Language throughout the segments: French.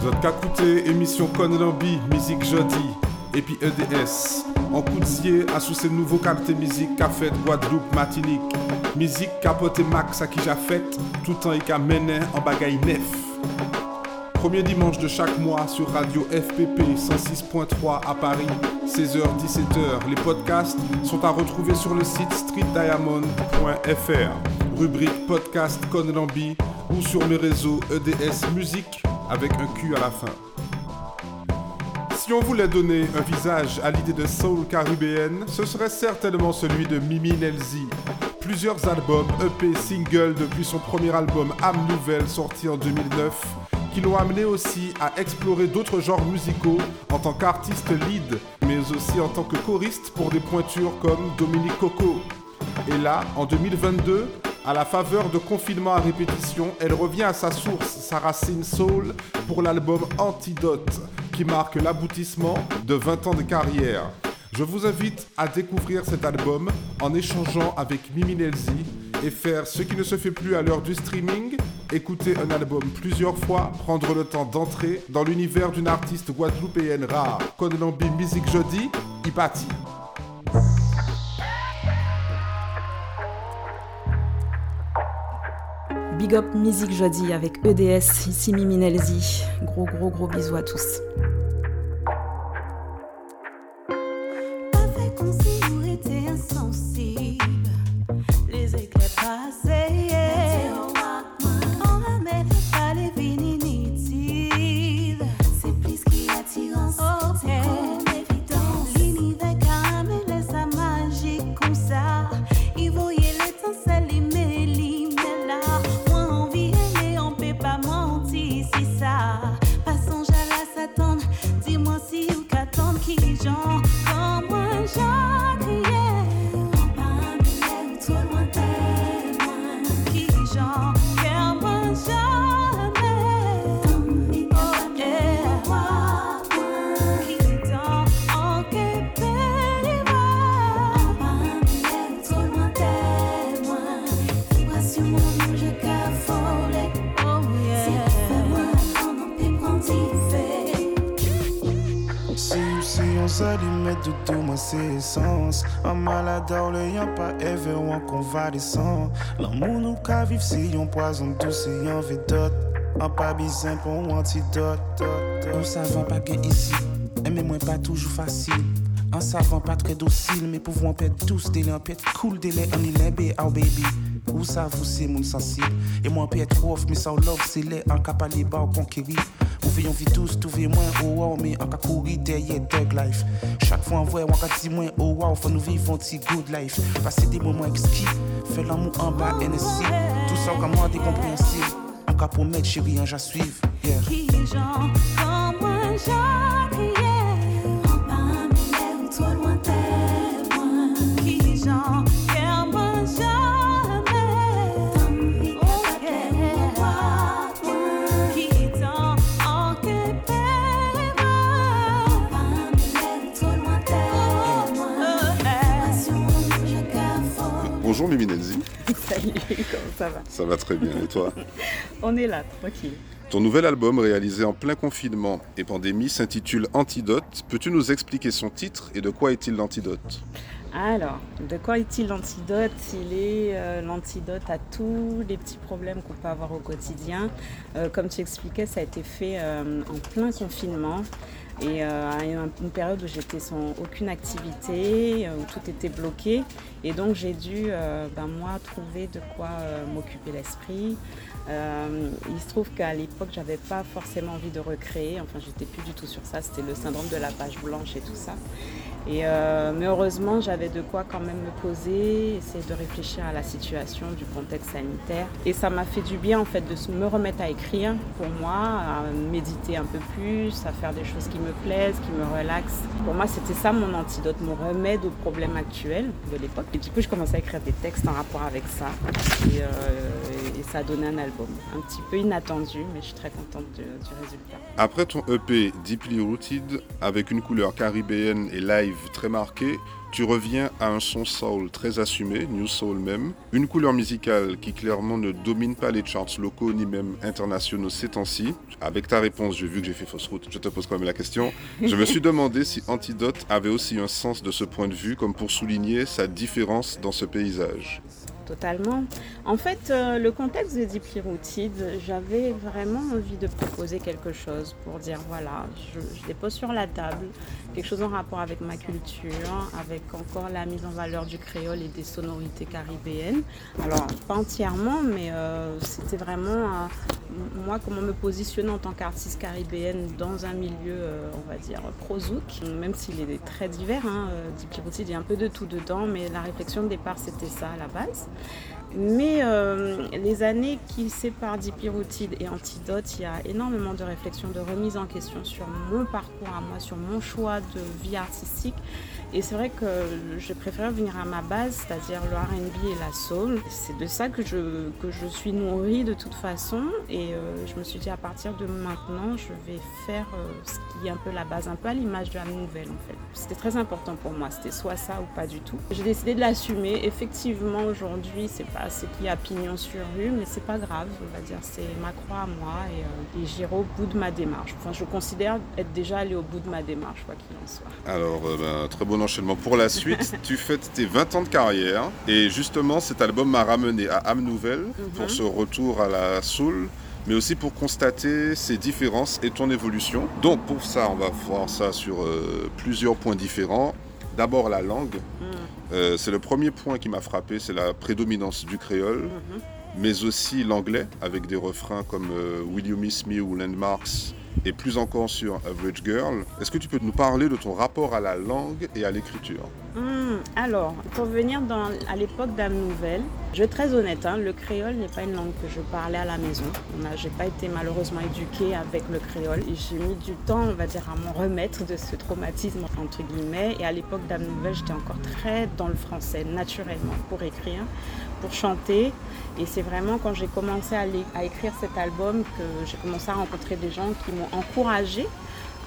Vous êtes émission Conlambi, musique jeudi, et puis EDS. En coudier à sous ces nouveaux captés musique qu'a fait Guadeloupe, Martinique. Musique capote max à qui fait, tout en et qu'a mené en bagaille nef. Premier dimanche de chaque mois sur Radio FPP 106.3 à Paris, 16h-17h. Les podcasts sont à retrouver sur le site streetdiamond.fr, rubrique podcast Conlambi ou sur mes réseaux EDS Musique avec un Q à la fin. Si on voulait donner un visage à l'idée de soul caribéenne, ce serait certainement celui de Mimi Nelzi. Plusieurs albums, EP, singles depuis son premier album Âme Nouvelle sorti en 2009, qui l'ont amené aussi à explorer d'autres genres musicaux en tant qu'artiste lead, mais aussi en tant que choriste pour des pointures comme Dominique Coco. Et là, en 2022, à la faveur de confinement à répétition, elle revient à sa source, sa racine soul, pour l'album Antidote, qui marque l'aboutissement de 20 ans de carrière. Je vous invite à découvrir cet album en échangeant avec Mimi Nelzi et faire ce qui ne se fait plus à l'heure du streaming, écouter un album plusieurs fois, prendre le temps d'entrer dans l'univers d'une artiste guadeloupéenne rare. Conlambi Music Jeudi, Ipati. Big Up Musique Jeudi avec EDS, ici Mimi Nelzi. Gros gros gros bisous à tous. L'amour nous ka vive si yon poison douce et yon vedot Un pas bizin pour un antidote. On savant pas que ici Aimer moins pas toujours facile. Un savant pas très docile Mais pouvons perdre tous délai En pète cool délai en il oh baby. Ou ça vous c'est mon sensible. Et moi peut être off mais sans love c'est l'air En capable les bas conquérir Ouve vie tous, touve moins oh wow, mais en ka courir derrière Dog Life. Chaque fois on voit, on ka dit moins oh wow, faut nous vivre un petit good life. Passer des moments exquis, faire l'amour en bas, NSC. Tout ça, comme moi, décompréhensible. En cas pour mettre chérie, en j'à suivre. Yeah. Qui j'en, comment j'en, Bonjour Mimi Nelzi. Salut, comment ça va Ça va très bien, et toi On est là, tranquille. Ton nouvel album réalisé en plein confinement et pandémie s'intitule Antidote. Peux-tu nous expliquer son titre et de quoi est-il l'antidote? Alors, de quoi est-il l'antidote? Il est euh, l'antidote à tous les petits problèmes qu'on peut avoir au quotidien. Euh, comme tu expliquais, ça a été fait euh, en plein confinement. Et euh, à une période où j'étais sans aucune activité, euh, où tout était bloqué. Et donc j'ai dû, euh, ben, moi, trouver de quoi m'occuper l'esprit. il se trouve qu'à l'époque, j'avais pas forcément envie de recréer. Enfin, j'étais plus du tout sur ça. C'était le syndrome de la page blanche et tout ça. Et, mais heureusement, j'avais de quoi quand même me poser, essayer de réfléchir à la situation, du contexte sanitaire. Et ça m'a fait du bien en fait de me remettre à écrire pour moi, à méditer un peu plus, à faire des choses qui me plaisent, qui me relaxent. Pour moi, c'était ça mon antidote, mon remède aux problèmes actuels de l'époque. Et du coup, je commençais à écrire des textes en rapport avec ça. Et, euh, et, ça a donné un album. Un petit peu inattendu, mais je suis très contente du résultat. Après ton EP Deeply Rooted, avec une couleur caribéenne et live très marquée, tu reviens à un son soul très assumé, New Soul même, une couleur musicale qui clairement ne domine pas les charts locaux ni même internationaux ces temps-ci. Avec ta réponse, j'ai vu que j'ai fait fausse route, je te pose quand même la question. Je me suis demandé si Antidote avait aussi un sens de ce point de vue, comme pour souligner sa différence dans ce paysage totalement. En fait, euh, le contexte de Rooted, j'avais vraiment envie de proposer quelque chose pour dire voilà, je, je, dépose sur la table quelque chose en rapport avec ma culture, avec encore la mise en valeur du créole et des sonorités caribéennes. Alors, pas entièrement, mais euh, c'était vraiment euh, moi comment me positionner en tant qu'artiste caribéenne dans un milieu, euh, on va dire, pro-zouk, même s'il est très divers. Hein, il y a un peu de tout dedans, mais la réflexion de départ, c'était ça à la base. Mais euh, les années qui séparent Dipirotide et Antidote, il y a énormément de réflexions, de remise en question sur mon parcours à moi, sur mon choix de vie artistique. Et c'est vrai que j'ai préféré venir à ma base, c'est-à-dire le RB et la soul. C'est de ça que je, que je suis nourrie de toute façon. Et euh, je me suis dit, à partir de maintenant, je vais faire euh, ce qui est un peu la base, un peu à l'image de la nouvelle en fait. C'était très important pour moi, c'était soit ça ou pas du tout. J'ai décidé de l'assumer. Effectivement, aujourd'hui, c'est pas ce qui a pignon sur rue, mais c'est pas grave, on va dire, c'est ma croix à moi et, euh, et j'irai au bout de ma démarche. Enfin, je considère être déjà allé au bout de ma démarche, quoi qu'il en soit. Alors, ben, très bon enchaînement pour la suite. tu fêtes tes 20 ans de carrière et justement cet album m'a ramené à âme nouvelle pour mhm. ce retour à la soul mais aussi pour constater ses différences et ton évolution. Donc pour ça, on va voir ça sur euh, plusieurs points différents. D'abord la langue. Mhm. Euh, c'est le premier point qui m'a frappé, c'est la prédominance du créole, mhm. mais aussi l'anglais, avec des refrains comme euh, Will You Miss Me ou Landmarks et plus encore sur Average Girl. Est-ce que tu peux nous parler de ton rapport à la langue et à l'écriture hmm, Alors, pour venir à l'époque d'Âme Nouvelle, je vais très honnête, hein, le créole n'est pas une langue que je parlais à la maison. Je n'ai pas été malheureusement éduquée avec le créole j'ai mis du temps, on va dire, à m'en remettre de ce traumatisme, entre guillemets. Et à l'époque d'Âme Nouvelle, j'étais encore très dans le français, naturellement, pour écrire, pour chanter. Et c'est vraiment quand j'ai commencé à, écrire cet album que j'ai commencé à rencontrer des gens qui m'ont encouragé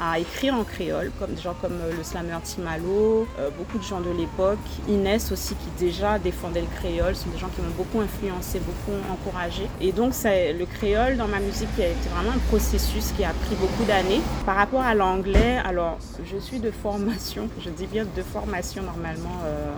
à écrire en créole, comme des gens comme euh, le slammer Timalo, euh, beaucoup de gens de l'époque, Inès aussi qui déjà défendait le créole, ce sont des gens qui m'ont beaucoup influencé, beaucoup encouragé. Et donc c'est le créole dans ma musique qui a été vraiment un processus qui a pris beaucoup d'années. Par rapport à l'anglais, alors je suis de formation, je dis bien de formation normalement, euh,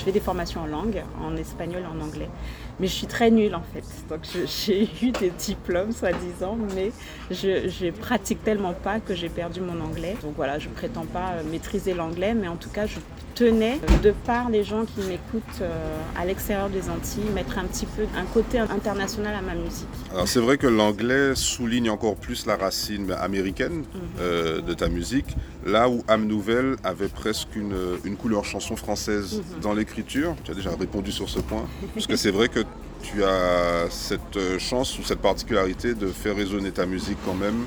je fais des formations en langue, en espagnol et en anglais. Mais je suis très nulle en fait. Donc j'ai eu des diplômes soi-disant, mais je, je pratique tellement pas que j'ai perdu mon anglais. Donc voilà, je prétends pas euh, maîtriser l'anglais, mais en tout cas, je tenais, de par les gens qui m'écoutent euh, à l'extérieur des Antilles, mettre un petit peu un côté international à ma musique. Alors c'est vrai que l'anglais souligne encore plus la racine américaine mhm. euh, de ta musique, là où Âme Nouvelle avait presque une, une couleur chanson française mhm. dans l'écriture. Tu as déjà répondu sur ce point, parce que c'est vrai que tu as cette chance ou cette particularité de faire résonner ta musique quand même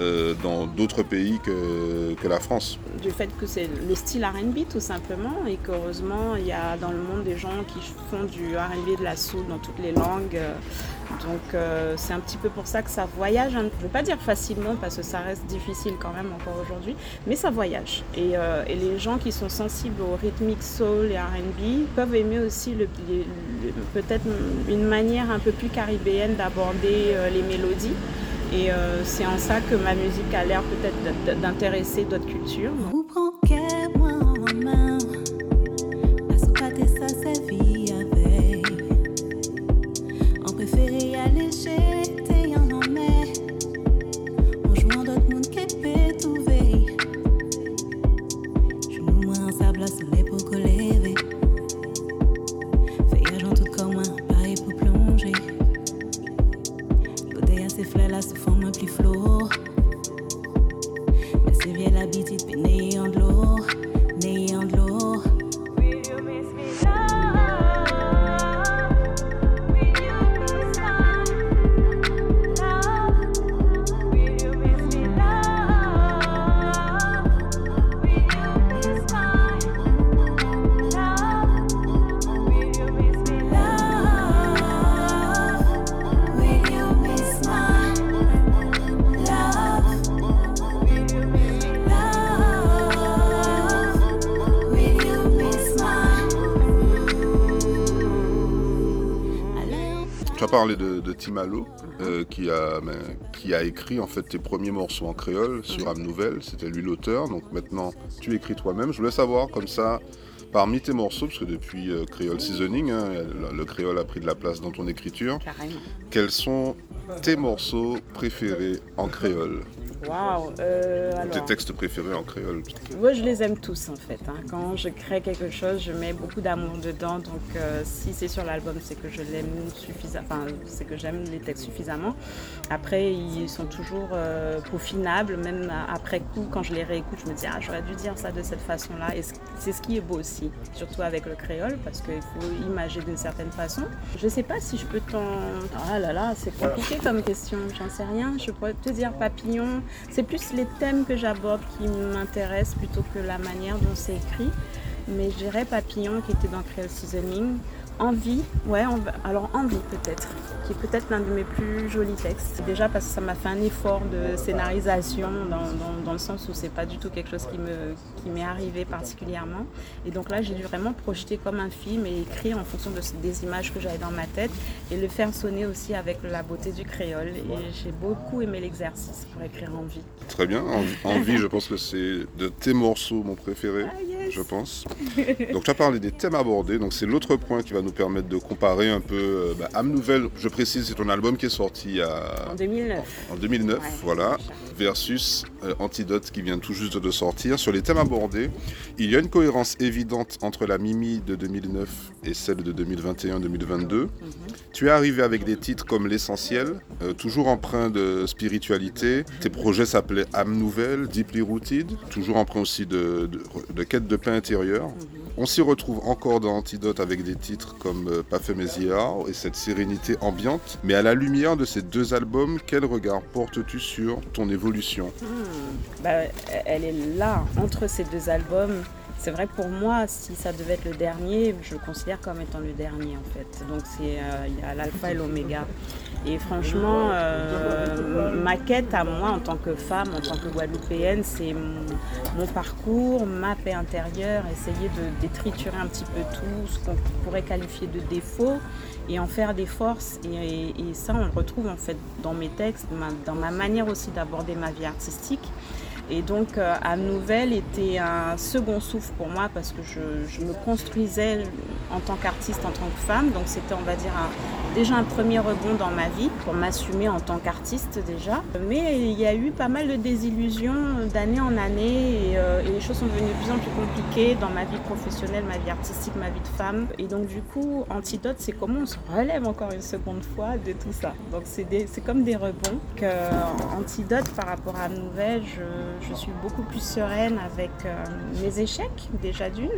euh, dans d'autres pays que, la France. Du fait que c'est le style RB tout simplement et qu'heureusement il y a dans le monde des gens qui font du RB de la soul dans toutes les langues. Donc euh, c'est un petit peu pour ça que ça voyage, je ne veux pas dire facilement parce que ça reste difficile quand même encore aujourd'hui, mais ça voyage. Et, euh, les gens qui sont sensibles au rythmique soul et RB peuvent aimer aussi peut-être une manière un peu plus caribéenne d'aborder les mélodies. Et euh, c'est en ça que ma musique a l'air peut-être d'intéresser d'autres cultures. Aller chez parlé de, de Timalo, euh, qui, a, ben, qui a écrit en fait tes premiers morceaux en créole sur Âme Nouvelle. C'était lui l'auteur. Donc maintenant, tu écris toi-même. Je voulais savoir comme ça, parmi tes morceaux, parce que depuis euh, Créole Seasoning, hein, le, le créole a pris de la place dans ton écriture, Carrément. quels sont tes morceaux préférés en créole? Waouh. euh, Tes textes préférés en créole moi, je les aime tous en fait. hein. Quand je crée quelque chose, je mets beaucoup d'amour dedans. Donc, euh, si c'est sur l'album, c'est que je l'aime suffisamment. Enfin, c'est que j'aime les textes suffisamment. Après, ils sont toujours euh, peaufinables. Même après coup, quand je les réécoute, je me dis ah, j'aurais dû dire ça de cette façon-là. Et c'est ce qui est beau aussi, surtout avec le créole, parce qu'il faut imager d'une certaine façon. Je sais pas si je peux t'en. Ah là là, c'est compliqué comme question. J'en sais rien. Je pourrais te dire papillon. C'est plus les thèmes que j'aborde qui m'intéressent plutôt que la manière dont c'est écrit. Mais je dirais Papillon qui était dans Creole Seasoning. Envie, ouais, alors Envie peut-être, qui est peut-être l'un de mes plus jolis textes. Déjà parce que ça m'a fait un effort de scénarisation dans, dans- dans le sens où c'est pas du tout quelque chose qui me qui m'est arrivé particulièrement. Et donc là, j'ai dû vraiment projeter comme un film et écrire en fonction de, des images que j'avais dans ma tête et le faire sonner aussi avec la beauté du créole. Et j'ai beaucoup aimé l'exercice pour écrire Envie. Très bien. Envie, je pense que c'est de tes morceaux mon préféré. Ah je pense. Donc tu as parlé des thèmes abordés, donc c'est l'autre point qui va nous permettre de comparer un peu euh, bah, Âme Nouvelle, je précise, c'est ton album qui est sorti à- En 2009. en 2009, Ouais, voilà, versus euh, Antidote qui vient tout juste de sortir. Sur les thèmes abordés, il y a une cohérence évidente entre la Mimi de 2009 et celle de 2021-2022. Tu es arrivé avec des titres comme L'essentiel, euh, toujours empreint de spiritualité. Tes projets s'appelaient Âme Nouvelle, Deeply Rooted, toujours empreint aussi de, de, de quête de On s'y retrouve encore dans Antidote avec des titres comme euh, Méziard et cette sérénité ambiante. Mais à la lumière de ces deux albums, quel regard portes-tu sur ton évolution? Bah, elle est là, entre ces deux albums. C'est vrai pour moi, si ça devait être le dernier, je le considère comme étant le dernier en fait. Donc c'est euh, il y a l'alpha et l'oméga. Et franchement, euh, ma quête à moi en tant que femme, en tant que Guadeloupéenne, c'est mon, parcours, ma paix intérieure, essayer de détriturer un petit peu tout ce qu'on pourrait qualifier de défaut et en faire des forces. Et, et- ça, on le retrouve en fait dans mes textes, dans ma manière aussi d'aborder ma vie artistique. Et donc, euh, Nouvelle était un second souffle pour moi parce que je, me construisais en tant qu'artiste, en tant que femme. Donc, c'était, on va dire, déjà un premier rebond dans ma vie pour m'assumer en tant qu'artiste déjà. Mais il y a eu pas mal de désillusions d'année en année et, euh, et les choses sont devenues de plus en plus compliquées dans ma vie professionnelle, ma vie artistique, ma vie de femme. Et donc, du coup, Antidote, c'est comment on se relève encore une seconde fois de tout ça. Donc, c'est comme des rebonds. Euh, Antidote, par rapport à Nouvelle, je, je suis beaucoup plus sereine avec euh, mes échecs, déjà d'une.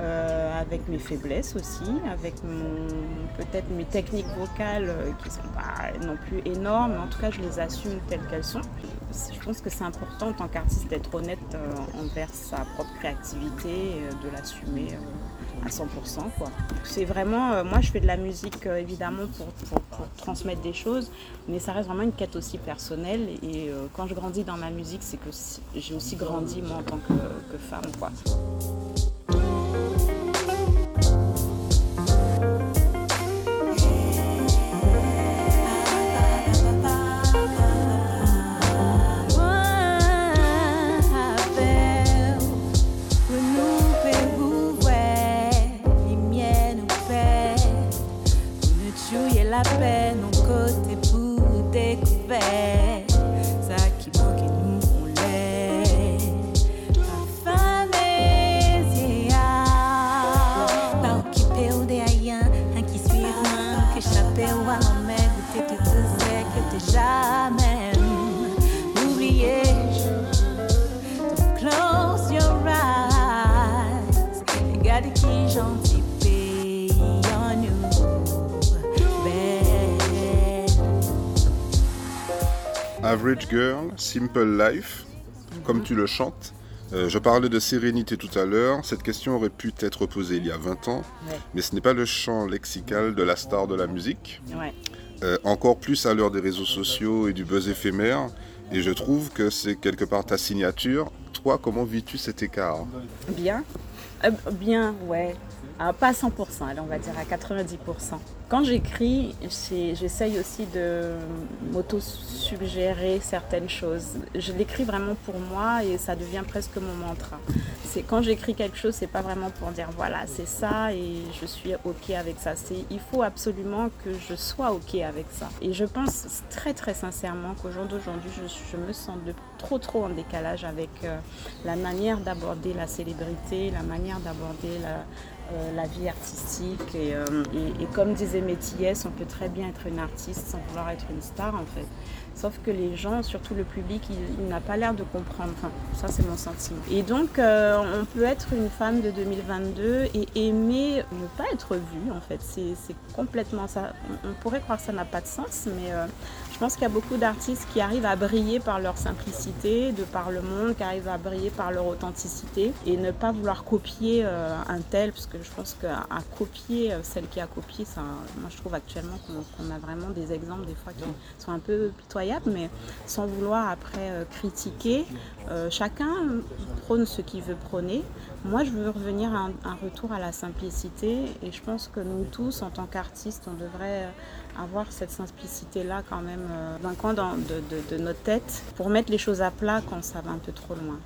euh, avec mes faiblesses aussi, avec peut-être mes techniques vocales euh, qui sont pas non plus énormes, mais en tout cas je les assume telles qu'elles sont. Je pense que c'est important en tant qu'artiste d'être honnête envers sa propre créativité, et, de l'assumer à 100%. quoi. C'est vraiment, euh, moi je fais de la musique euh, évidemment pour, pour- transmettre des choses, mais ça reste vraiment une quête aussi personnelle. Et euh, quand je grandis dans ma musique, c'est que j'ai aussi grandi moi en tant que, que femme. Quoi. Average Girl, Simple Life, comme tu le chantes. Euh, je parlais de sérénité tout à l'heure. Cette question aurait pu être posée il y a 20 ans, Ouais. mais ce n'est pas le chant lexical de la star de la musique. Ouais. Euh, encore plus à l'heure des réseaux sociaux et du buzz éphémère. Et je trouve que c'est quelque part ta signature. Toi, comment vis-tu cet écart? Bien Euh, Bien, ouais. à pas 100%, on va dire à 90%. Quand j'écris, j'essaye aussi de m'auto-suggérer certaines choses. Je l'écris vraiment pour moi et ça devient presque mon mantra. C'est quand j'écris quelque chose, c'est pas vraiment pour dire voilà, c'est ça et je suis ok avec ça. C'est il faut absolument que je sois ok avec ça. Et je pense très très sincèrement qu'au jour d'aujourd'hui, je, me sens de trop trop en décalage avec euh, la manière d'aborder la célébrité, la manière d'aborder la, euh, la vie artistique. Euh, et, et, comme disait Métillès, on peut très bien être une artiste sans vouloir être une star en fait. Sauf que les gens, surtout le public, il, n'a pas l'air de comprendre. Enfin, ça, c'est mon sentiment. Et donc, euh, on peut être une femme de 2022 et aimer ne pas être vue, en fait. C'est complètement ça. On, pourrait croire que ça n'a pas de sens, mais pense qu'il y a beaucoup d'artistes qui arrivent à briller par leur simplicité, de par le monde, qui arrivent à briller par leur authenticité et ne pas vouloir copier un tel, parce que je pense qu'à copier, euh, celle qui a copié, ça, moi je trouve actuellement qu'on a vraiment des exemples des fois qui sont un peu pitoyables, mais sans vouloir après euh, critiquer. Euh, chacun prône ce qu'il veut prôner. Moi je veux revenir à un, retour à la simplicité et je pense que nous tous, en tant qu'artistes, on devrait avoir cette simplicité-là quand même dans le coin de, notre tête pour mettre les choses à plat quand ça va un peu trop loin.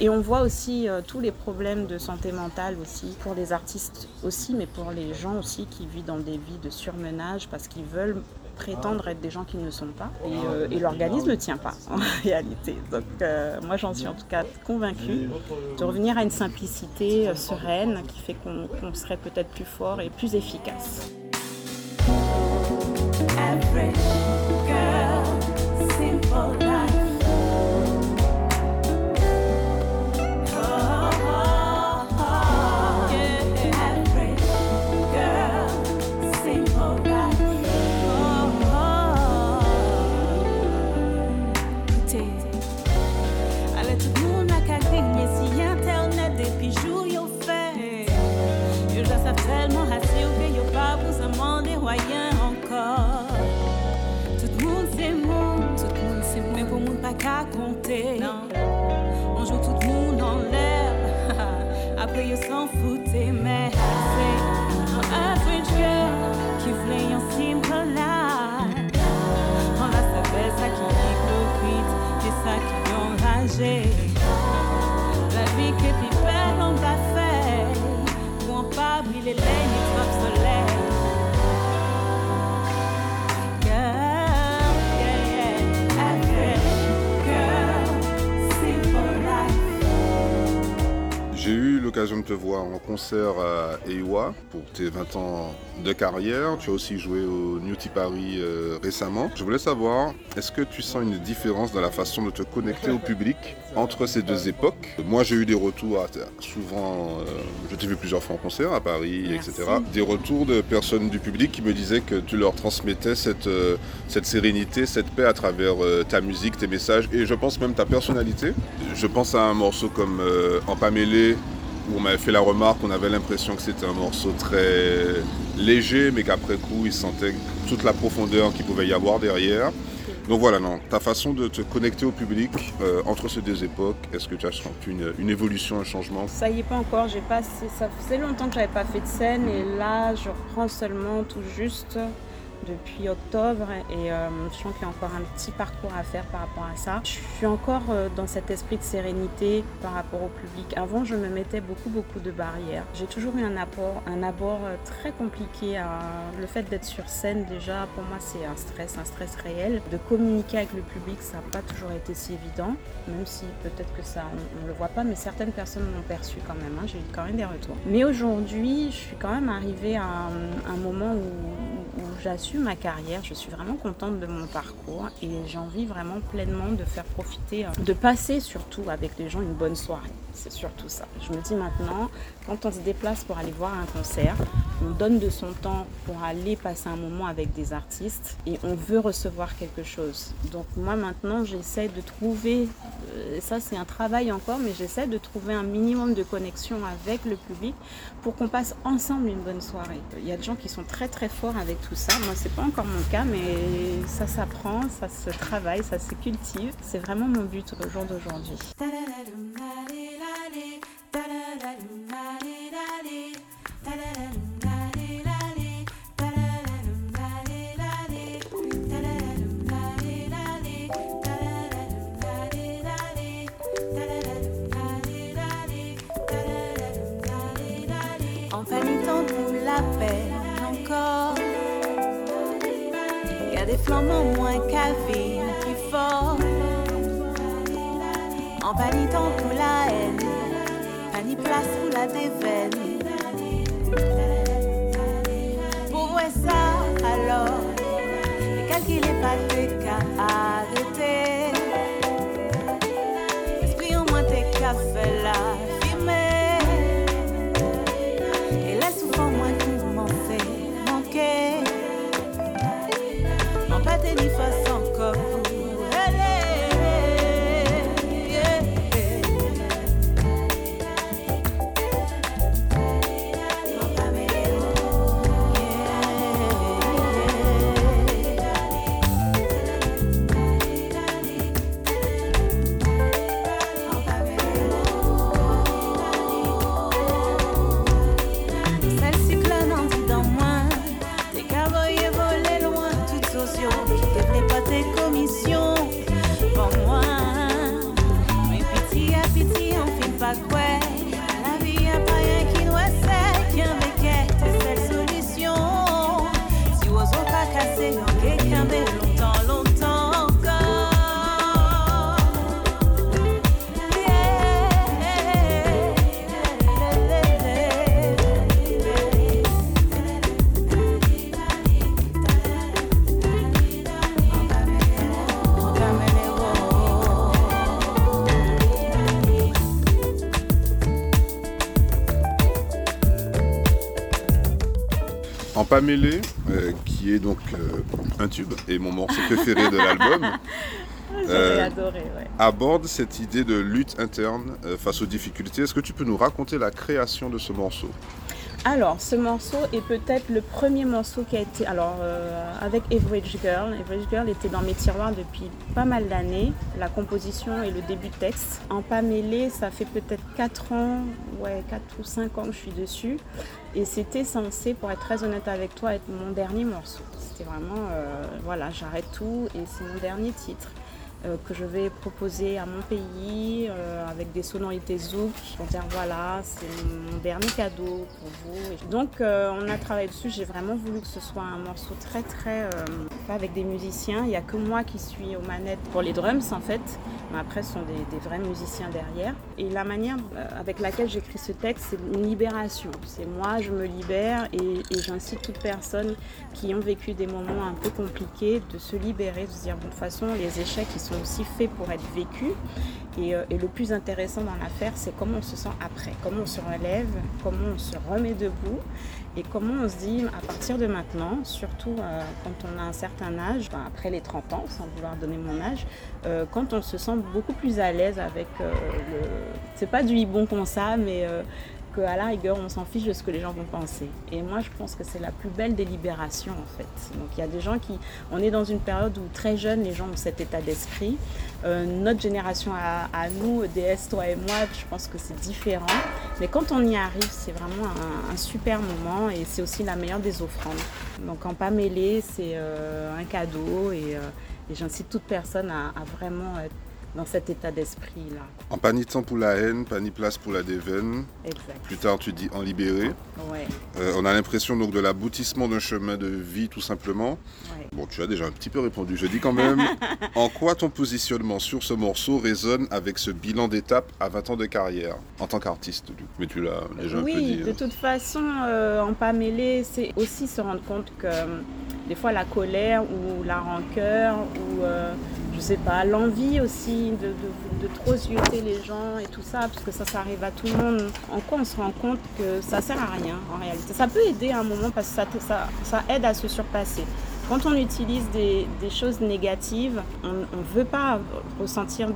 Et on voit aussi euh, tous les problèmes de santé mentale aussi, pour les artistes aussi, mais pour les gens aussi qui vivent dans des vies de surmenage parce qu'ils veulent prétendre être des gens qui ne sont pas. Et, euh, l'organisme ne tient pas en réalité. Donc euh, moi j'en suis en tout cas convaincue de revenir à une simplicité sereine qui fait qu'on serait peut-être plus fort et plus efficace. Average girl, simple life. Concert à Eiwa pour tes 20 ans de carrière. Tu as aussi joué au Newty Paris euh, récemment. Je voulais savoir, est-ce que tu sens une différence dans la façon de te connecter au public entre ces deux époques? Moi, j'ai eu des retours, souvent, euh, je t'ai vu plusieurs fois en concert à Paris, etc. Des retours de personnes du public qui me disaient que tu leur transmettais cette, euh, cette sérénité, cette paix à travers ta musique, tes messages et je pense même ta personnalité. Je pense à un morceau comme mêlé on m'avait fait la remarque qu'on avait l'impression que c'était un morceau très léger, mais qu'après coup, il sentait toute la profondeur qu'il pouvait y avoir derrière. Donc voilà, non, ta façon de te connecter au public euh, entre ces deux époques, est-ce que tu as senti une, évolution, un changement? Ça y est pas encore, ça faisait longtemps que j'avais pas fait de scène et là je reprends seulement tout juste depuis octobre et euh, je sens qu'il y a encore un petit parcours à faire par rapport à ça. Je suis encore euh, dans cet esprit de sérénité par rapport au public. Avant, je me mettais beaucoup, beaucoup de barrières. J'ai toujours eu un apport, un abord euh, très compliqué. Le fait d'être sur scène, déjà, pour moi, c'est un stress, un stress réel. De communiquer avec le public, ça n'a pas toujours été si évident, même si peut-être que ça, on ne le voit pas, mais certaines personnes l'ont perçu quand même. Hein. J'ai eu quand même des retours. Mais aujourd'hui, je suis quand même arrivée à un moment où j'assume ma carrière, je suis vraiment contente de mon parcours et j'ai envie vraiment pleinement de faire profiter, euh, de passer surtout avec les gens une bonne soirée. C'est surtout ça. Je me dis maintenant, quand on se déplace pour aller voir un concert, on donne de son temps pour aller passer un moment avec des artistes et on veut recevoir quelque chose. Donc moi maintenant, j'essaie de trouver, euh, ça c'est un travail encore, mais j'essaie de trouver un minimum de connexion avec le public pour qu'on passe ensemble une bonne soirée. Il y a des gens qui sont très très forts avec tout ça. Moi, c'est pas encore mon cas, mais ça s'apprend, ça se travaille, ça se cultive. C'est vraiment mon but au jour d'aujourd'hui. En palmitant pour la paix encore, il y a des flamants moins qu'à En panitant pour la haine, pas ni place pour la déveine. Pour voir ça, alors, calculer pas tes cas arrêter. Mêlé, euh, qui est donc euh, un tube et mon morceau préféré de l'album, J'avais Euh, adoré, ouais. aborde cette idée de lutte interne face aux difficultés. Est-ce que tu peux nous raconter la création de ce morceau? Alors, ce morceau est peut-être le premier morceau qui a été. Alors, euh, avec Average Girl. Average Girl était dans mes tiroirs depuis pas mal d'années. La composition et le début de texte. En pas mêlé, ça fait peut-être 4 ans, ouais, 4 ou 5 ans que je suis dessus. Et c'était censé, pour être très honnête avec toi, être mon dernier morceau. C'était vraiment. euh, voilà, j'arrête tout et c'est mon dernier titre. Euh, que je vais proposer à mon pays euh, avec des sonorités zouk pour dire voilà c'est mon dernier cadeau pour vous. Donc euh, on a travaillé dessus j'ai vraiment voulu que ce soit un morceau très très avec des musiciens. Il n'y a que moi qui suis aux manettes pour les drums en fait. Mais après ce sont des, vrais musiciens derrière. Et la manière avec laquelle j'écris ce texte c'est une libération. C'est moi je me libère et, j'incite toute personne qui ont vécu des moments un peu compliqués de se libérer de se dire bon, de toute façon les échecs ils sont aussi faits pour être vécus et, euh, et le plus intéressant dans l'affaire, c'est comment on se sent après, comment on se relève, comment on se remet debout et comment on se dit à partir de maintenant, surtout euh, quand on a un certain âge, enfin, après les 30 ans, sans vouloir donner mon âge, euh, quand on se sent beaucoup plus à l'aise avec le. C'est pas du hibon qu'on ça, mais qu'à la rigueur, on s'en fiche de ce que les gens vont penser. Et moi, je pense que c'est la plus belle des libérations, en fait. Donc, il y a des gens qui. On est dans une période où très jeunes, les gens ont cet état d'esprit. Euh, notre génération à, nous, DS, toi et moi, je pense que c'est différent. Mais quand on y arrive, c'est vraiment un, super moment et c'est aussi la meilleure des offrandes. Donc, en pas mêlé, c'est euh, un cadeau et, euh, j'incite toute personne à, à vraiment être dans cet état d'esprit-là. En pas ni temps pour la haine, pas ni place pour la déveine. Exact. Plus tard, tu dis en libéré. Ouais, Euh, on a l'impression donc de l'aboutissement d'un chemin de vie, tout simplement. ouais. Bon, tu as déjà un petit peu répondu. Je dis quand même, en quoi ton positionnement sur ce morceau résonne avec ce bilan d'étape à 20 ans de carrière en tant qu'artiste du coup? Mais tu l'as déjà un peu Oui, dit. de hein. toute façon, euh, en pas mêler, c'est aussi se rendre compte que euh, des fois la colère ou la rancœur ou euh, sais pas, l'envie aussi de, de, trop zioter les gens et tout ça, parce que ça, ça arrive à tout le monde. En quoi on se rend compte que ça sert à rien en réalité? Ça peut aider à un moment parce que ça, ça, ça aide à se surpasser. Quand on utilise des, des choses négatives, on ne veut pas ressentir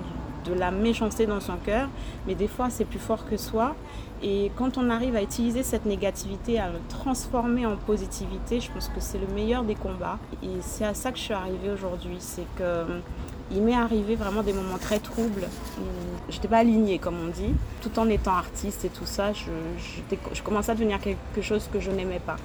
de la méchanceté dans son cœur, mais des fois c'est plus fort que soi. Et quand on arrive à utiliser cette négativité, à le transformer en positivité, je pense que c'est le meilleur des combats. Et c'est à ça que je suis arrivée aujourd'hui. C'est que il m'est arrivé vraiment des moments très troubles j'étais pas alignée, comme on dit. Tout en étant artiste et tout ça, je, j'étais- je commençais à devenir quelque chose que je n'aimais pas.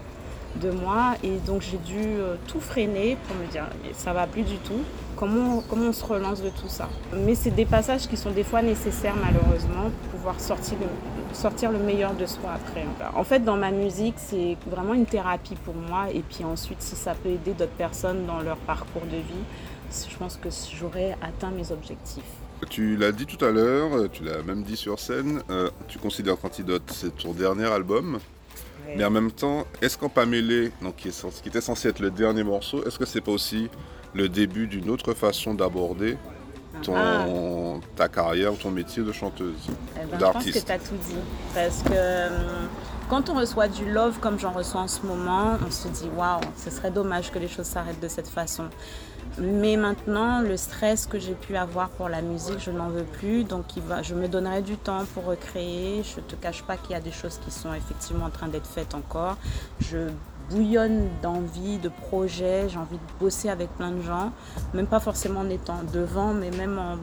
de moi. Et donc j'ai dû euh, tout freiner pour me dire, ça va plus du tout. Comment, comment on se relance de tout ça? Mais c'est des passages qui sont des fois nécessaires malheureusement pour pouvoir sortir le, sortir le meilleur de soi après. En fait, dans ma musique, c'est vraiment une thérapie pour moi. Et puis ensuite, si ça peut aider d'autres personnes dans leur parcours de vie, je pense que j'aurais atteint mes objectifs. Tu l'as dit tout à l'heure, tu l'as même dit sur scène, euh, tu considères qu'Antidote c'est ton dernier album. Mais en même temps, est-ce qu'en Pamélé, donc qui, est, qui était censé être le dernier morceau, est-ce que c'est pas aussi le début d'une autre façon d'aborder ton, Ah. ta carrière ou ton métier de chanteuse, Eh ben, je pense que tu as tout dit. Parce que hum, quand on reçoit du love comme j'en reçois en ce moment, on se dit waouh, ce serait dommage que les choses s'arrêtent de cette façon. Mais maintenant, le stress que j'ai pu avoir pour la musique, je n'en veux plus. Donc, je me donnerai du temps pour recréer. Je ne te cache pas qu'il y a des choses qui sont effectivement en train d'être faites encore. Je bouillonne d'envie, de projets. J'ai envie de bosser avec plein de gens. Même pas forcément en étant devant, mais même en,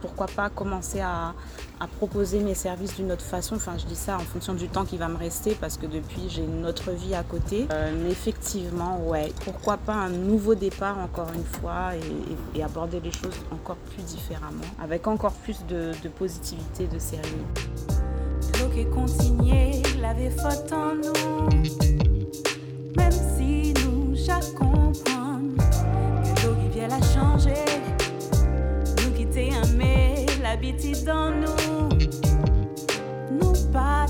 pourquoi pas commencer à, à proposer mes services d'une autre façon. Enfin, je dis ça en fonction du temps qui va me rester parce que depuis, j'ai une autre vie à côté. Euh, mais effectivement, ouais, pourquoi pas un nouveau départ encore une fois et, aborder les choses encore plus différemment, avec encore plus de, de positivité, de sérieux. Même si nous, l'habitude dans nous. Nous pas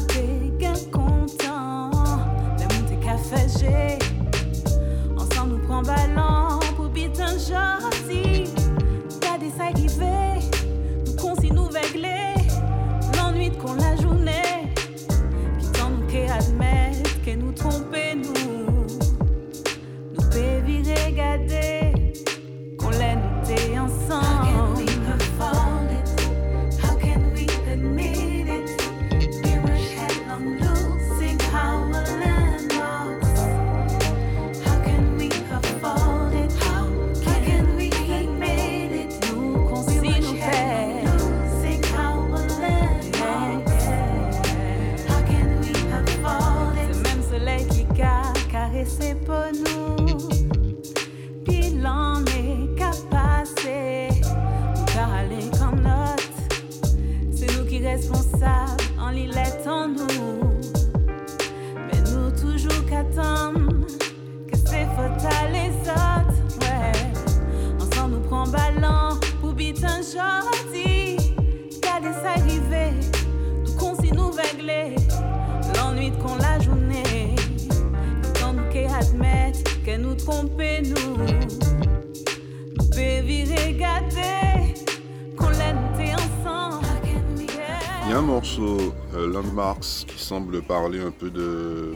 morceau, euh, Landmarks, qui semble parler un peu de,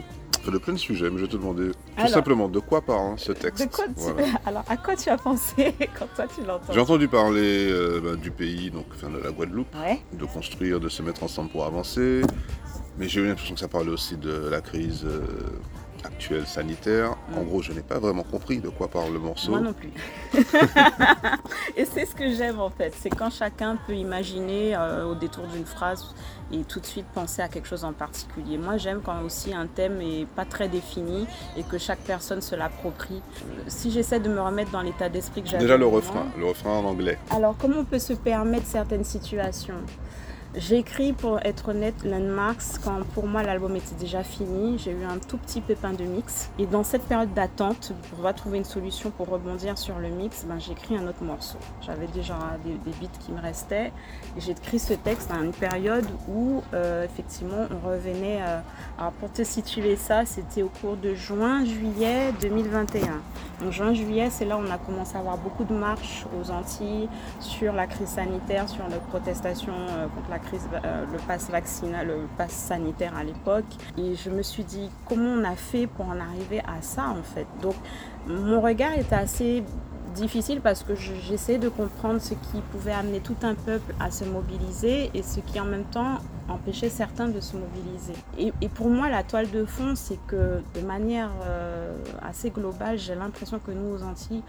de plein de sujets, mais je vais te demander tout simplement de quoi parle ce texte. De quoi tu... Voilà. Alors, à quoi tu as pensé quand toi tu l'entends? J'ai entendu parler euh, bah, du pays, donc enfin, de la Guadeloupe, Ouais. de construire, de se mettre ensemble pour avancer. Mais j'ai eu l'impression que ça parlait aussi de la crise euh, actuelle sanitaire. En Mm. gros, je n'ai pas vraiment compris de quoi parle le morceau. Moi non plus. et c'est ce que j'aime en fait, c'est quand chacun peut imaginer euh, au détour d'une phrase et tout de suite penser à quelque chose en particulier. Moi j'aime quand aussi un thème est pas très défini et que chaque personne se l'approprie. Euh, Si j'essaie de me remettre dans l'état d'esprit que j'avais Déjà le refrain, le refrain en anglais. alors, comment on peut se permettre certaines situations? J'ai écrit, pour être honnête, Landmarks quand pour moi l'album était déjà fini. J'ai eu un tout petit pépin de mix. Et dans cette période d'attente, pour pouvoir trouver une solution pour rebondir sur le mix, ben, j'ai écrit un autre morceau. J'avais déjà des, des beats qui me restaient. Et j'ai écrit ce texte à une période où, euh, effectivement, on revenait. euh, alors, pour te situer ça, c'était au cours de juin-juillet 2021. Donc juin-juillet, c'est là où on a commencé à avoir beaucoup de marches aux Antilles sur la crise sanitaire, sur la protestation euh, contre la euh, le pass vaccinal, le pass sanitaire à l'époque. Et je me suis dit, comment on a fait pour en arriver à ça en fait? Donc mon regard était assez difficile parce que je- j'essayais de comprendre ce qui pouvait amener tout un peuple à se mobiliser et ce qui en même temps empêcher certains de se mobiliser. Et, et pour moi, la toile de fond, c'est que de manière euh, assez globale, j'ai l'impression que nous, aux Antilles,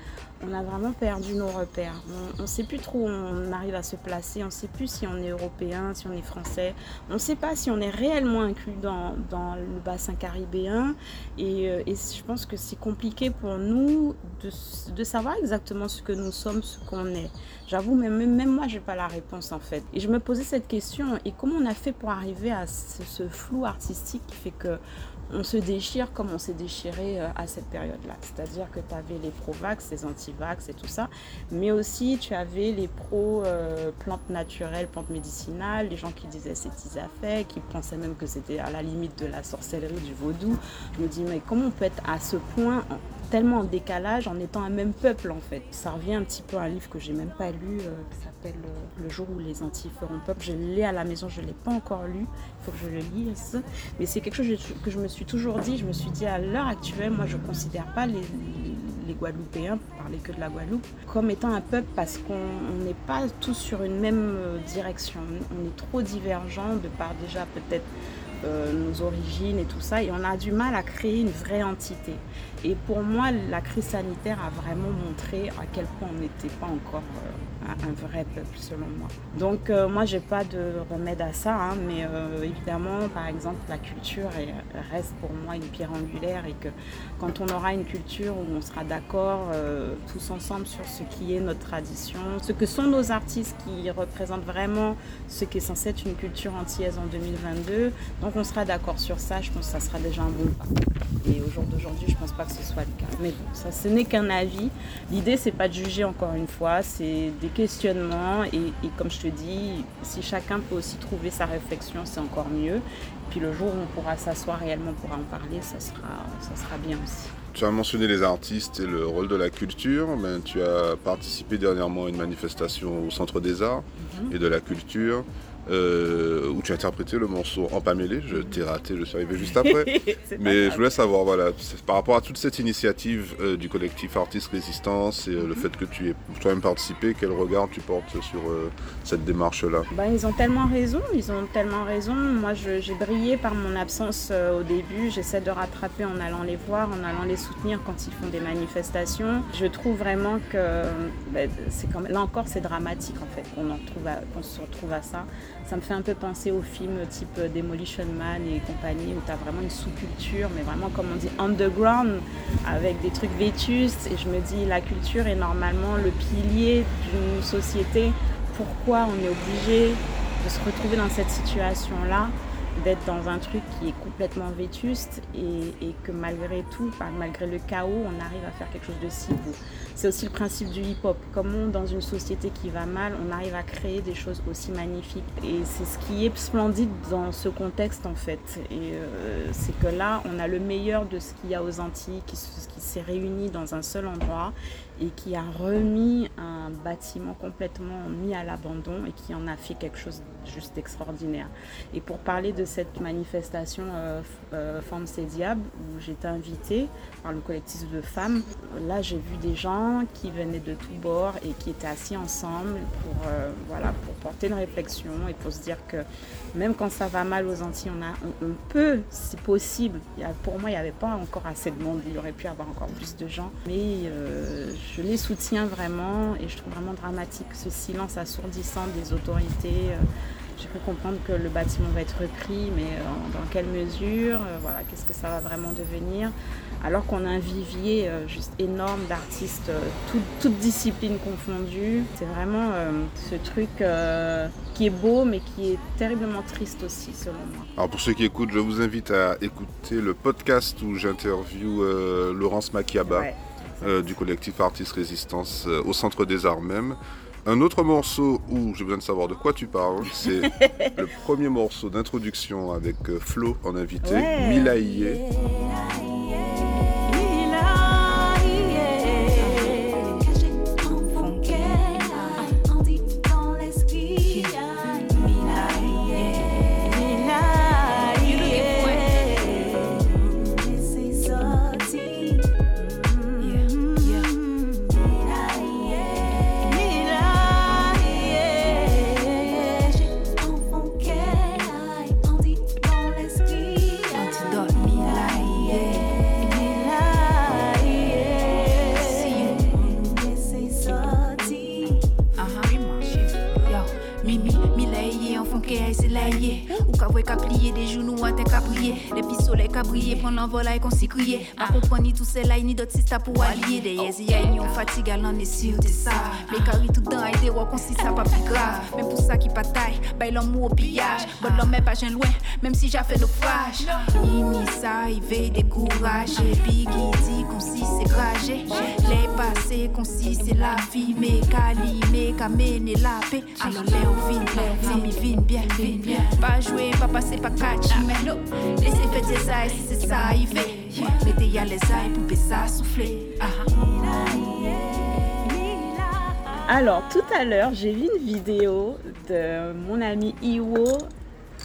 on a vraiment perdu nos repères. On ne sait plus trop où on arrive à se placer, on ne sait plus si on est européen, si on est français, on ne sait pas si on est réellement inclus dans, le bassin caribéen. Et, euh, et, je pense que c'est compliqué pour nous de, savoir exactement ce que nous sommes, ce qu'on est. J'avoue, même, moi, je n'ai pas la réponse en fait. Et je me posais cette question, et comment on a fait pour arriver à ce, flou artistique qui fait que on se déchire comme on s'est déchiré euh, à cette période-là? C'est-à-dire que tu avais les pro-vax, les anti-vax et tout ça, mais aussi tu avais les pro-plantes naturelles, plantes médicinales, les gens qui disaient c'est fait, qui pensaient même que c'était à la limite de la sorcellerie, du vaudou. Je me dis, mais comment on peut être à ce point tellement en décalage en étant un même peuple en fait. Ça revient un petit peu à un livre que j'ai même pas lu euh, qui s'appelle euh, Le jour où les Antilles feront peuple. Je l'ai à la maison, je l'ai pas encore lu. Il faut que je le lise. Mais c'est quelque chose que je me suis toujours dit. Je me suis dit à l'heure actuelle, moi je considère pas les, les Guadeloupéens, pour parler que de la Guadeloupe, comme étant un peuple parce qu'on n'est pas tous sur une même euh, direction. On est trop divergents de par déjà peut-être euh, nos origines et tout ça, et on a du mal à créer une vraie entité. Et pour moi, la crise sanitaire a vraiment montré à quel point on n'était pas encore euh, un vrai peuple, selon moi. Donc euh, moi, j'ai pas de remède à ça, hein, mais euh, évidemment, par exemple, la culture est, reste pour moi une pierre angulaire et que quand on aura une culture où on sera d'accord euh, tous ensemble sur ce qui est notre tradition, ce que sont nos artistes qui représentent vraiment ce qui est censé être une culture antillaise en 2022, donc on sera d'accord sur ça, je pense que ça sera déjà un bon pas. Et au jour d'aujourd'hui, je pense pas que ce soit le cas. Mais bon, ça, ce n'est qu'un avis. L'idée, c'est pas de juger encore une fois, c'est des questionnements. Et, et, comme je te dis, si chacun peut aussi trouver sa réflexion, c'est encore mieux. Puis le jour où on pourra s'asseoir réellement pour en parler, ça sera, ça sera bien aussi. Tu as mentionné les artistes et le rôle de la culture. Ben, tu as participé dernièrement à une manifestation au Centre des Arts mm -hmm. et de la Culture. Euh, où tu as interprété le morceau En pas mêlé. Je t'ai raté, je suis arrivé juste après. Mais je voulais savoir, voilà, par rapport à toute cette initiative euh, du collectif Artistes Résistance et euh, mm -hmm. le fait que tu aies toi-même participé, quel regard tu portes sur cette démarche-là? Bah, Ils ont tellement raison, ils ont tellement raison. Moi, j'ai brillé par mon absence au début. J'essaie de rattraper en allant les voir, en allant les soutenir quand ils font des manifestations. Je trouve vraiment que, bah, comme, là encore, c'est dramatique en fait qu'on qu se retrouve à ça. Ça me fait un peu penser aux films type Demolition Man et compagnie où tu as vraiment une sous-culture, mais vraiment comme on dit underground, avec des trucs vétustes. Et je me dis, la culture est normalement le pilier d'une société. Pourquoi on est obligé de se retrouver dans cette situation-là? D'être dans un truc qui est complètement vétuste et, et, que malgré tout, malgré le chaos, on arrive à faire quelque chose de si beau. C'est aussi le principe du hip-hop. Comment dans une société qui va mal, on arrive à créer des choses aussi magnifiques? Et c'est ce qui est splendide dans ce contexte en fait. Et euh, c'est que là, on a le meilleur de ce qu'il y a aux Antilles, qui, qui s'est réuni dans un seul endroit et qui a remis un bâtiment complètement mis à l'abandon et qui en a fait quelque chose juste extraordinaire. Et pour parler de cette manifestation euh, euh, Diable, où j'étais invitée par le collectif de femmes, là j'ai vu des gens qui venaient de tous bords et qui étaient assis ensemble pour, euh, voilà, pour porter une réflexion et pour se dire que même quand ça va mal aux Antilles, on, a, on, on peut, c'est possible. Pour moi, il n'y avait pas encore assez de monde, il aurait pu avoir encore plus de gens. Mais euh, je les soutiens vraiment et je trouve vraiment dramatique ce silence assourdissant des autorités. Euh, j'ai cru comprendre que le bâtiment va être repris, mais euh, dans quelle mesure? Euh, Voilà, qu'est-ce que ça va vraiment devenir? Alors qu'on a un vivier euh, juste énorme d'artistes, toutes toute disciplines confondues. C'est vraiment ce truc qui est beau, mais qui est terriblement triste aussi, selon moi. Alors pour ceux qui écoutent, je vous invite à écouter le podcast où j'interview Laurence Makiaba. Ouais. Euh, du collectif Artistes Résistance euh, au Centre des Arts même. Un autre morceau où j'ai besoin de savoir de quoi tu parles, c'est le premier morceau d'introduction avec euh, Flo en invité, ouais. Milaïe. Briller, prendre l'envol et qu'on s'y crier. À comprendre ni tout cela, ni d'autres sisters pour allier. Des yezi, y'a une fatigue, en est sûre, t'es ça. Mais carré tout dans, et des rois qu'on s'y ça pas plus grave. Même pour ça qui bataille, bah l'amour au pillage. Bon, l'homme met pas loin, même si j'ai fait naufrage. Mimi, ça, il veut décourager. Puis qui dit qu'on s'y c'est gragé. Les passés, qu'on s'y c'est la vie. Mais cali, mais kamene la paix. Alors, les vin, les mi vin bien, bien. Pas jouer, pas passer, pas catch, mais non. Laissez des ailes si c'est ça arrivé. Mettez y a les ailes pour ça souffler. Ah, Alors, tout à l'heure, j'ai vu une vidéo de mon ami Iwo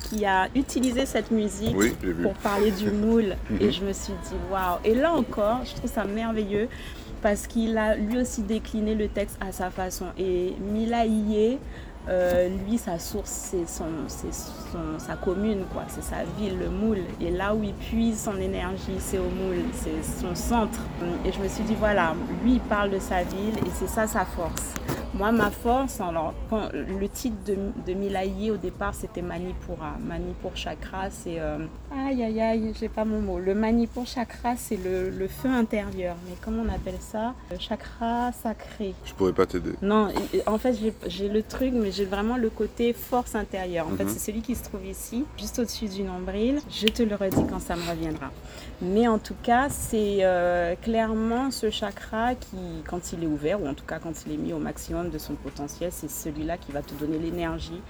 qui a utilisé cette musique Oui, pour parler du moule. Mhm. Et je me suis dit, waouh. Et là encore, je trouve ça merveilleux parce qu'il a lui aussi décliné le texte à sa façon. Et Mila Iye, euh, lui, sa source, c'est son, c'est son- sa commune, quoi. C'est sa ville, le moule. Et là où il puise son énergie, c'est au moule, c'est son centre. Et je me suis dit, voilà, lui, il parle de sa ville et c'est ça sa force. Moi, ma force, alors, quand, le titre de, de au départ, c'était Manipura. Manipur chakra, c'est. euh, aïe, aïe, aïe, j'ai pas mon mot. Le Manipur chakra, c'est le, le feu intérieur. Mais comment on appelle ça? Le chakra sacré. Je pourrais pas t'aider. Non, en fait, j'ai- j'ai le truc, mais j'ai vraiment le côté force intérieure. En fait, Mhm. c'est celui qui se trouve ici, juste au-dessus du nombril. Je te le redis quand ça me reviendra. Mais en tout cas, c'est euh, clairement ce chakra qui, quand il est ouvert, ou en tout cas quand il est mis au maximum de son potentiel, c'est celui-là qui va te donner l'énergie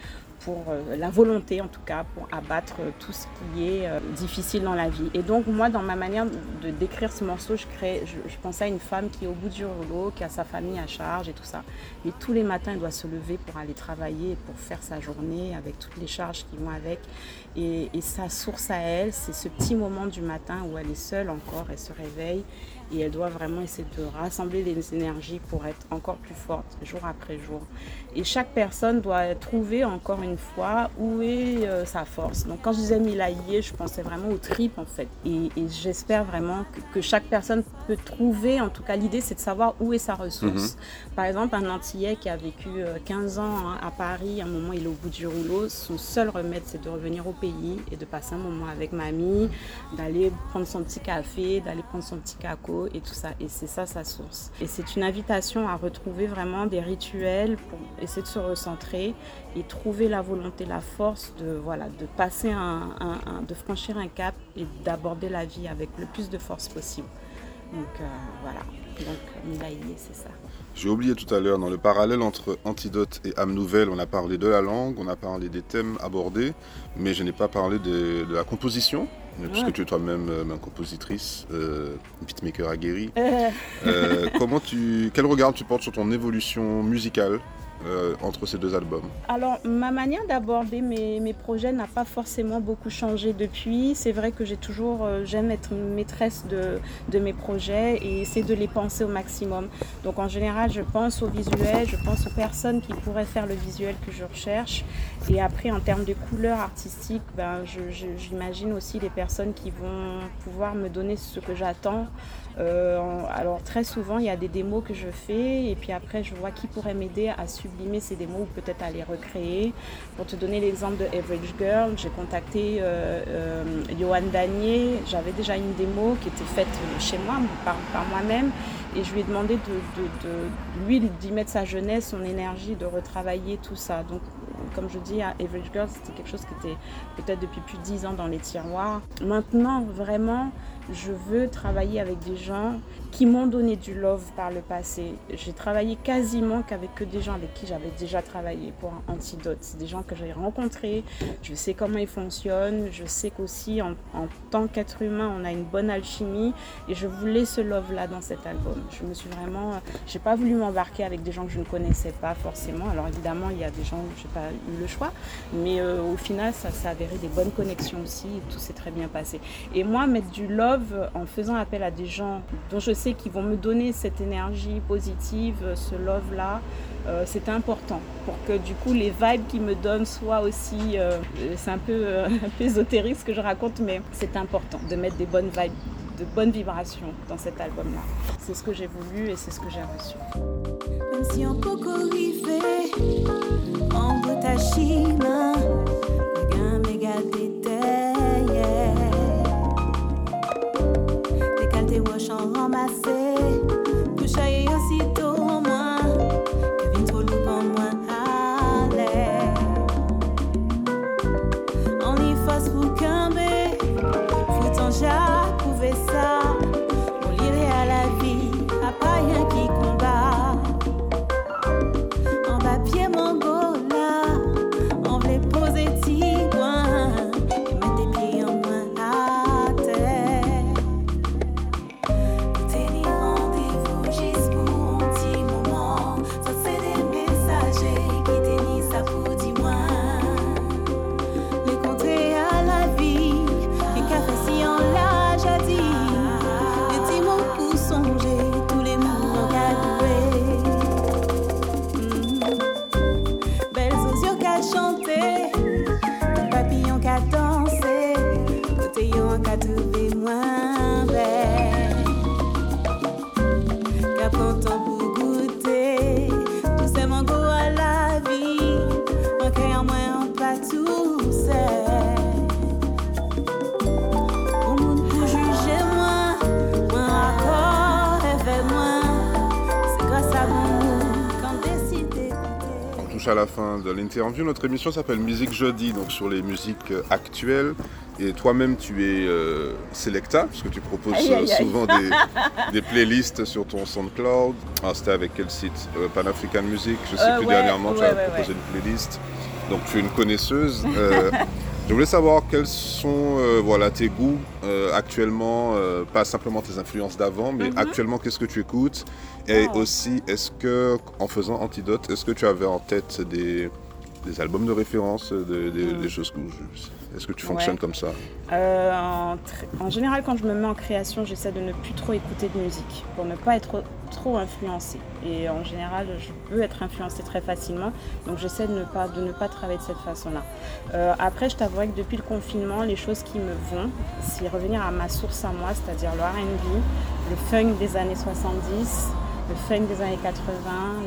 pour euh, la volonté en tout cas pour abattre euh, tout ce qui est euh, difficile dans la vie. Et donc moi dans ma manière de décrire ce morceau, je crée, je, pensais à une femme qui est au bout du rouleau, qui a sa famille à charge et tout ça. Et tous les matins, elle doit se lever pour aller travailler, et pour faire sa journée avec toutes les charges qui vont avec. Et, et sa source à elle, c'est ce petit moment du matin où elle est seule encore, elle se réveille et elle doit vraiment essayer de rassembler les énergies pour être encore plus forte jour après jour. Et chaque personne doit trouver encore une fois où est euh, sa force. Donc quand je disais Milaïe, je pensais vraiment aux tripes en fait. Et, et j'espère vraiment que, que chaque personne peut trouver, en tout cas l'idée c'est de savoir où est sa ressource. Par exemple, un Antillais qui a vécu euh, 15 ans hein, à Paris, à un moment il est au bout du rouleau, son seul remède c'est de revenir au pays et de passer un moment avec mamie, d'aller prendre son petit café, d'aller prendre son petit caco et tout ça. Et c'est ça sa source. Et c'est une invitation à retrouver vraiment des rituels pour essayer de se recentrer et trouver la volonté, la force de, voilà, de passer un, un- un- de franchir un cap et d'aborder la vie avec le plus de force possible. Donc euh, voilà. Donc Milaïe, c'est ça. J'ai oublié tout à l'heure, dans le parallèle entre Antidote et âme nouvelle, on a parlé de la langue, on a parlé des thèmes abordés, mais je n'ai pas parlé de, de la composition, puisque Ouais. tu es toi-même euh, compositrice, euh, beatmaker aguerri. Euh, Euh, comment tu, quel regard tu portes sur ton évolution musicale? Euh, entre ces deux albums Alors, ma manière d'aborder mes, mes projets n'a pas forcément beaucoup changé depuis. C'est vrai que j'ai toujours, euh, j'aime être maîtresse de, de mes projets et essayer de les penser au maximum. Donc, en général, je pense au visuel, je pense aux personnes qui pourraient faire le visuel que je recherche. Et après, en termes de couleurs artistiques, ben, j'imagine aussi les personnes qui vont pouvoir me donner ce que j'attends. Euh, alors très souvent, il y a des démos que je fais et puis après, je vois qui pourrait m'aider à sublimer ces démos ou peut-être à les recréer. Pour te donner l'exemple de Average Girl, j'ai contacté euh, euh, Johan Danier. J'avais déjà une démo qui était faite chez moi, par, moi-même. Et je lui ai demandé de, lui d'y mettre sa jeunesse, son énergie, de retravailler tout ça. Donc, comme je dis, Average Girl, c'était quelque chose qui était peut-être depuis plus de 10 ans dans les tiroirs. Maintenant, vraiment, je veux travailler avec des gens qui m'ont donné du love par le passé. J'ai travaillé quasiment qu'avec que des gens avec qui j'avais déjà travaillé pour antidote. Des gens que j'ai rencontrés, je sais comment ils fonctionnent, je sais qu'aussi en, en tant qu'être humain, on a une bonne alchimie et je voulais ce love-là dans cet album. Je me suis vraiment, j'ai pas voulu m'embarquer avec des gens que je ne connaissais pas forcément. Alors évidemment, il y a des gens où j'ai pas eu le choix, mais euh, au final, ça s'est avéré des bonnes connexions aussi tout s'est très bien passé. Et moi, mettre du love en faisant appel à des gens dont je sais qu'ils vont me donner cette énergie positive, euh, ce love-là, euh, c'est important pour que du coup les vibes qu'ils me donnent soient aussi. Euh, c'est un peu, euh, ésotérique ce que je raconte, mais c'est important de mettre des bonnes vibes, de bonnes vibrations dans cet album-là. C'est ce que j'ai voulu et c'est ce que j'ai reçu. Même si on peut on peut à la fin de l'interview. Notre émission s'appelle Musique Jeudi, donc sur les musiques euh, actuelles. Et toi-même, tu es euh, Selecta, puisque tu proposes Aïe, aïe, aïe. souvent des, des playlists sur ton SoundCloud. Ah, C'était avec quel site Euh, Pan African Music, je sais Euh, plus ouais, dernièrement, tu ouais, as ouais, proposé une playlist. Donc tu es une connaisseuse. Je voulais savoir quels sont euh, voilà, tes goûts euh, actuellement, euh, pas simplement tes influences d'avant, mais Mhm. actuellement qu'est-ce que tu écoutes? Et Wow. aussi, est-ce que, en faisant Antidote, est-ce que tu avais en tête des, des albums de référence, des, des- des choses que... Est-ce que tu Ouais. fonctionnes comme ça Euh, en, général, quand je me mets en création, j'essaie de ne plus trop écouter de musique pour ne pas être trop, trop influencée. Et en général, je peux être influencée très facilement, donc j'essaie de ne pas, de ne pas travailler de cette façon-là. Euh, après, je t'avouerai que depuis le confinement, les choses qui me vont, c'est revenir à ma source à moi, c'est-à-dire le RB, le funk des années 70, le funk des années 80,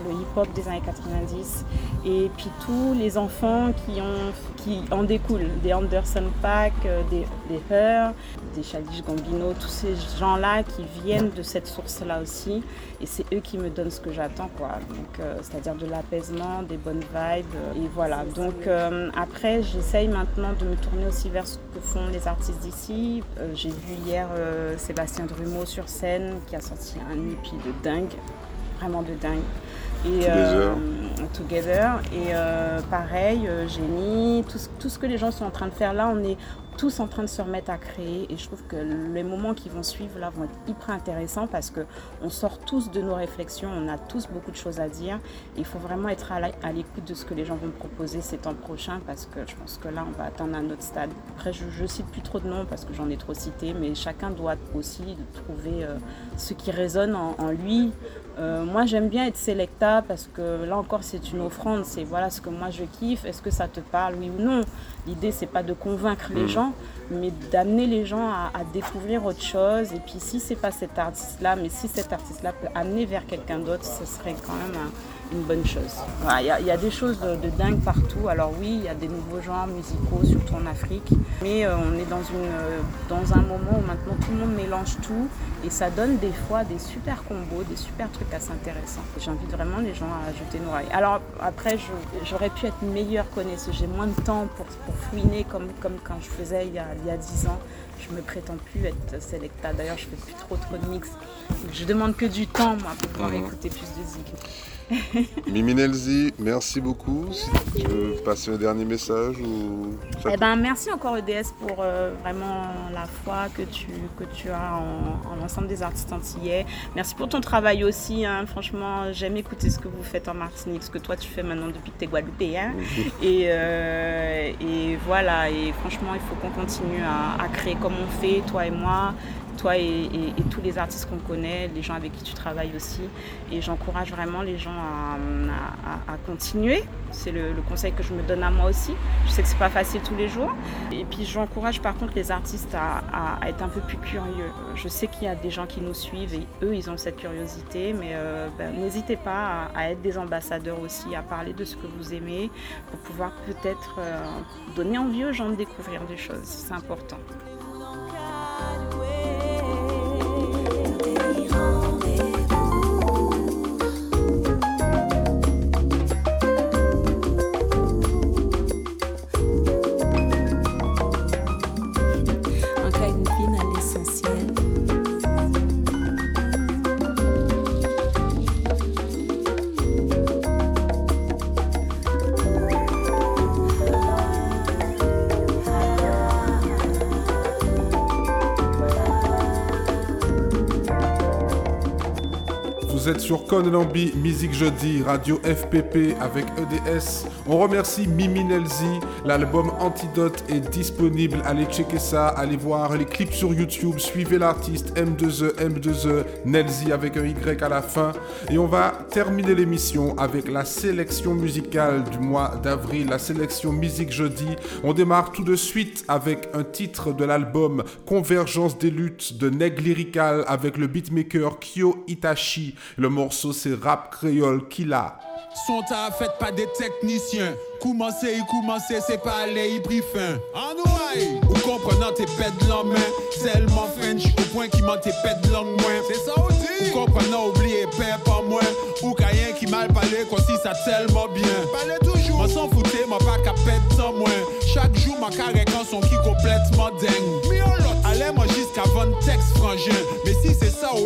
le hip-hop des années 90, et puis tous les enfants qui, ont, qui en découlent, des Anderson Paak, euh, des, des des Childish Gambino, tous ces gens-là qui viennent de cette source-là aussi, et c'est eux qui me donnent ce que j'attends, quoi. Donc, euh, c'est-à-dire de l'apaisement, des bonnes vibes, et voilà. Donc euh, après, j'essaye maintenant de me tourner aussi vers ce que font les artistes d'ici. J'ai vu hier Sébastien Drumeau sur scène qui a sorti un EP de dingue, vraiment de dingue. Et, Together. Together. Et euh, pareil, euh, Génie, tout, ce- tout ce que les gens sont en train de faire là, on est tous en train de se remettre à créer. Et je trouve que les moments qui vont suivre là vont être hyper intéressants parce que on sort tous de nos réflexions, on a tous beaucoup de choses à dire. Il faut vraiment être à l'écoute de ce que les gens vont proposer ces temps prochains parce que je pense que là, on va atteindre un autre stade. Après, je, je cite plus trop de noms parce que j'en ai trop cité, mais chacun doit aussi trouver euh, ce qui résonne en, en lui. Euh, moi, j'aime bien être sélecta parce que là encore, c'est une offrande. C'est voilà ce que moi je kiffe. Est-ce que ça te parle, oui ou non? L'idée, c'est pas de convaincre les gens, mais d'amener les gens à, à découvrir autre chose. Et puis, si c'est pas cet artiste-là, mais si cet artiste-là peut amener vers quelqu'un d'autre, ce serait quand même un- une bonne chose. Voilà, Il y a- il y, a des choses de, de dingue partout. Alors oui, il y a des nouveaux genres musicaux, surtout en Afrique. Mais euh, on est dans, une, euh, dans un moment où maintenant tout le monde mélange tout. Et ça donne des fois des super combos, des super trucs assez intéressants. J'invite vraiment les gens à ajouter une oreille. Alors après, j'aurais pu être meilleure connaisseuse. J'ai moins de temps pour, pour fouiner comme, comme quand je faisais il y, a, il y a 10 ans. Je me prétends plus être sélecta. D'ailleurs, je fais plus trop trop de mix. Je demande que du temps, moi, pour pouvoir Mhm. écouter plus de zig. Mimi Nelzi, merci beaucoup. Si tu veux passer un dernier message ou... Eh ben, merci encore EDS pour euh, vraiment la foi que tu, que tu as en, en l'ensemble des artistes antillais. Merci pour ton travail aussi. hein. Franchement, j'aime écouter ce que vous faites en Martinique, ce que toi tu fais maintenant depuis que tu es Guadeloupéen. Et, euh, et voilà, et franchement, il faut qu'on continue à, à créer comme on fait, toi et moi, toi et, tous les artistes qu'on connaît, les gens avec qui tu travailles aussi. Et j'encourage vraiment les gens à, continuer. C'est le, conseil que je me donne à moi aussi. Je sais que c'est pas facile tous les jours. Et puis j'encourage par contre les artistes à, être un peu plus curieux. Je sais qu'il y a des gens qui nous suivent et eux, ils ont cette curiosité, mais euh, ben, n'hésitez pas à, à être des ambassadeurs aussi, à parler de ce que vous aimez pour pouvoir peut-être euh, donner envie aux gens de découvrir des choses. C'est important. Un sur Conlambi Musique Jeudi, Radio FPP avec EDS. On remercie Mimi Nelzi. L'album Antidote est disponible. Allez checker ça, allez voir les clips sur YouTube. Suivez l'artiste M2E, M2E, Nelzi avec un Y à la fin. Et on va terminer l'émission avec la sélection musicale du mois d'avril, la sélection Musique Jeudi. On démarre tout de suite avec un titre de l'album Convergence des luttes de Neg Lyrical avec le beatmaker Kyo Itachi. Morceau c'est Rap Créole Killa. Son ta fait pas des techniciens. Commencer, y commencer, c'est pas aller y pris fin. En ouaille, ou comprenant tes pètes de la main. Seulement French, au point qu'il m'en tes pètes de langue moins. C'est ça aussi. Ou comprenant oublier père pas moins Ou rien qui mal parlé Quand si ça tellement bien Parlez toujours Moi s'en foutais, moi pas qu'à pète sans moins Chaque jour ma carré quand son qui complètement dingue Mais on l'autre Allez moi jusqu'à 20 textes frangin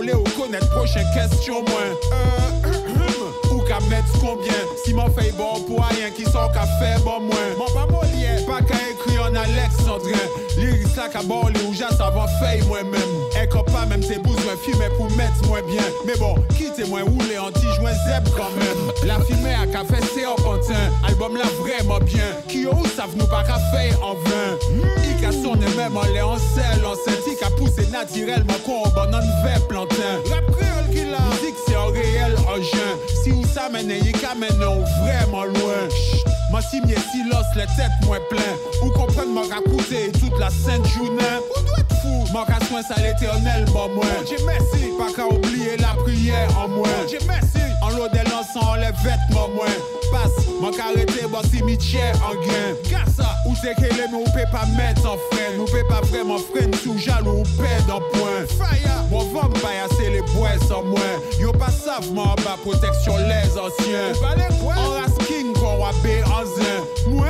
ou connaître prochaine question moins Euh Ou qu'à mettre combien? Si m'en fait bon pour rien qui sort qu'à faire bon moins Mon pas mon Pas qu'à écrire en alexandrin. Lyrics là qu'à les ou ça va faire moi-même. Et quand pas même besoins filmer pour mettre moins bien. Mais bon quittez-moi rouler anti-joint zeb quand même. La filmée à café c'est en pantin. Album là vraiment bien. Qui ou savent nous pas qu'à en vain. Il qu'a sonné même en en sel En scène qu'a poussé naturellement qu'on bonne verre plantain. Rap créole qui l'a. Musique c'est en réel en juin Si ou ça mène qu'à maintenant vraiment loin. Moi si m'y silence les têtes moins plein. Ou comprendre mon raconter toute la sainte journée ça l'éternel bon moins Dieu merci. Pas qu'à oublier la prière en moins Dieu merci. En l'eau des l'encens les vêtements moins Passe Mon qu'à arrêter bon cimetière en gain. Gassa. Ou c'est que les mais ou peut pas mettre en freine Ou peut pas vraiment freine sous jaloux ou pède en point. Fire. Mon va m'paillasser les bois sans moins Yo pas moi bas protection les anciens. On reste king qu'on va bé en zin. Moi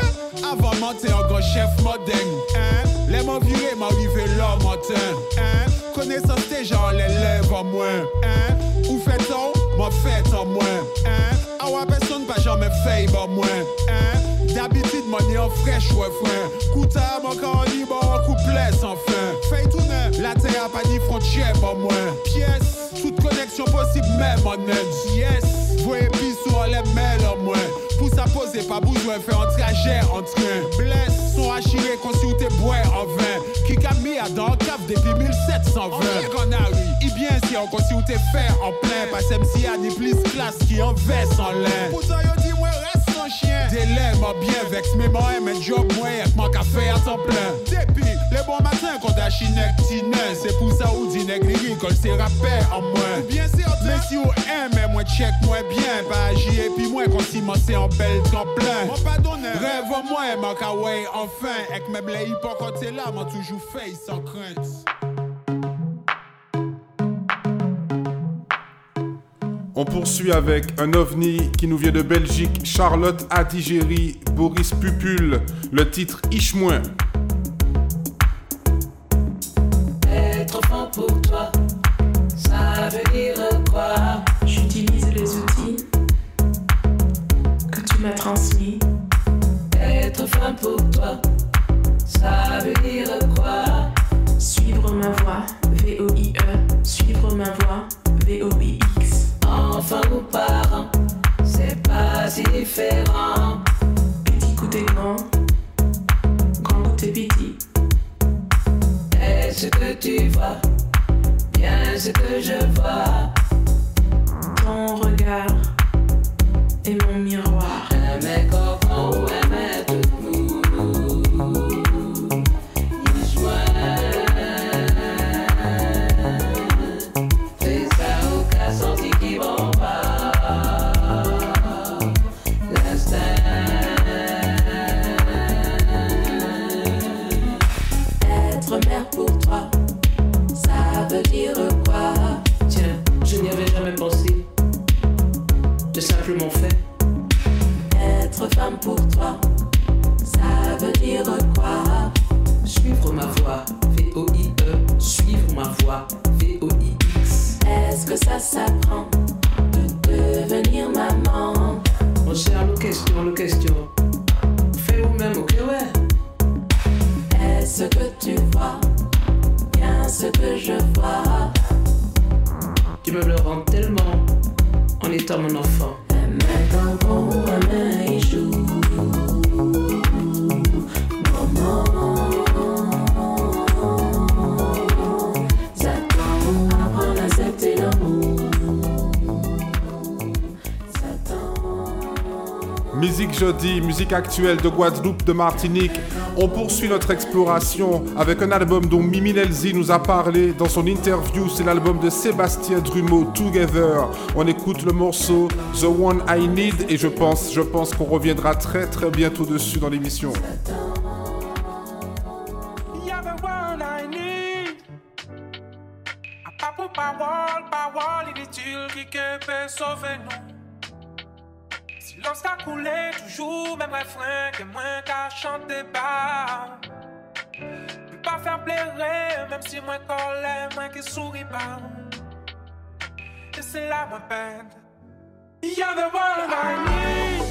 avant monter en grand chef moderne Hein Les m'ont viré m'arrivé là matin Hein? Connaissance déjà on les lève en moins. Hein? Ou fait-on? Moi fait en moins. Hein? Ah ouais personne pas jamais fait bon moins. Hein? D'habitude mon en fraîche refrain Kouta mon corps libre en couplet sans fin. Fait tout neuf La terre a pas ni frontière bon moins. Pièce Toute connexion possible même en net Yes Voyez pis sur les mails en moins Poser pas besoin faire un trajet en train Blesse sont achirés t'es bois en vain. Qui qu'a mis à dans le cave depuis 1720 qu'on arrive Et bien si on t'es fait en plein. Pas même si y a ni plus classe qui en veste en yo dit moi reste sans chien. Délai m'a bien vex mais moi aime job moi mon café à temps plein. Depuis les bons matins qu'on a chinek C'est pour ça ou dit nègre l'école c'est rappel en moins. Bien sûr Mais si ou aime moi check moi bien. Pas agir et puis moi quand si moi c'est en belle temps plein. Moi pas donné Rêve moi mon kawaii enfin. Avec mes blés pas quand là m'a toujours fait sans crainte On poursuit avec un ovni qui nous vient de Belgique, Charlotte Adigéry, Boris Pupul, le titre Ichmoin. Être enfant pour toi, ça veut dire quoi? J'utilise les outils que tu m'as transmis. Être femme pour toi, ça veut dire quoi? Suivre ma voix, V-O-I-E. Ce que je vois Ton regard est mon miroir. Musique jeudi, musique actuelle de Guadeloupe, de Martinique. On poursuit notre exploration avec un album dont Mimi Nelzi nous a parlé dans son interview. C'est l'album de Sébastien Drumeau, Together. On écoute le morceau The One I Need et je pense, je pense qu'on reviendra très très bientôt dessus dans l'émission. Coulé, toujours même refrain que moins qu'à chanter bas. Peux pas faire pleurer, même si moi colère, moi qui souris pas. Et c'est là ma peine. You're the one I. Need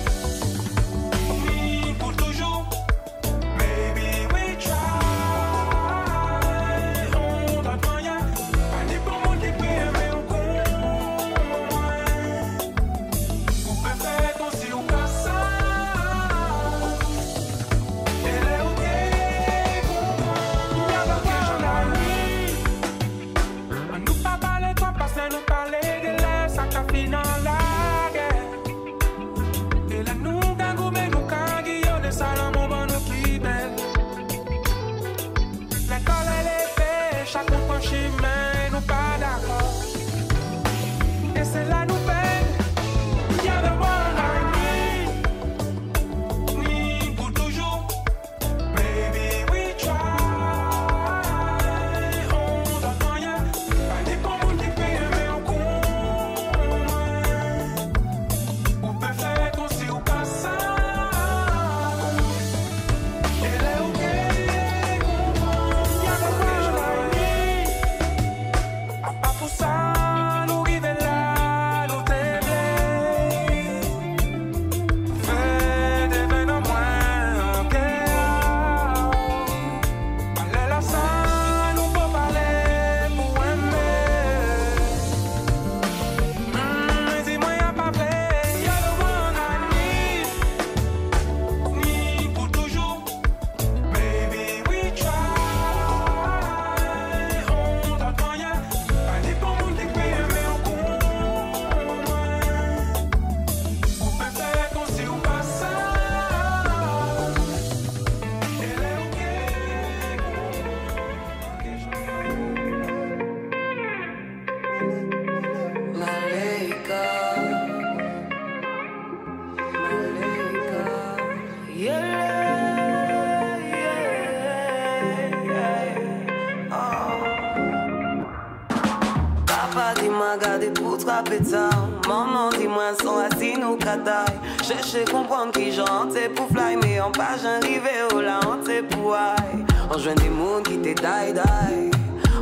Maman dis-moi sont assis nous cadaille Chercher comprendre qui j'entre pour fly Mais en pas j'arrive au là on t'est pour aïe. On joint des mondes qui t'est die die.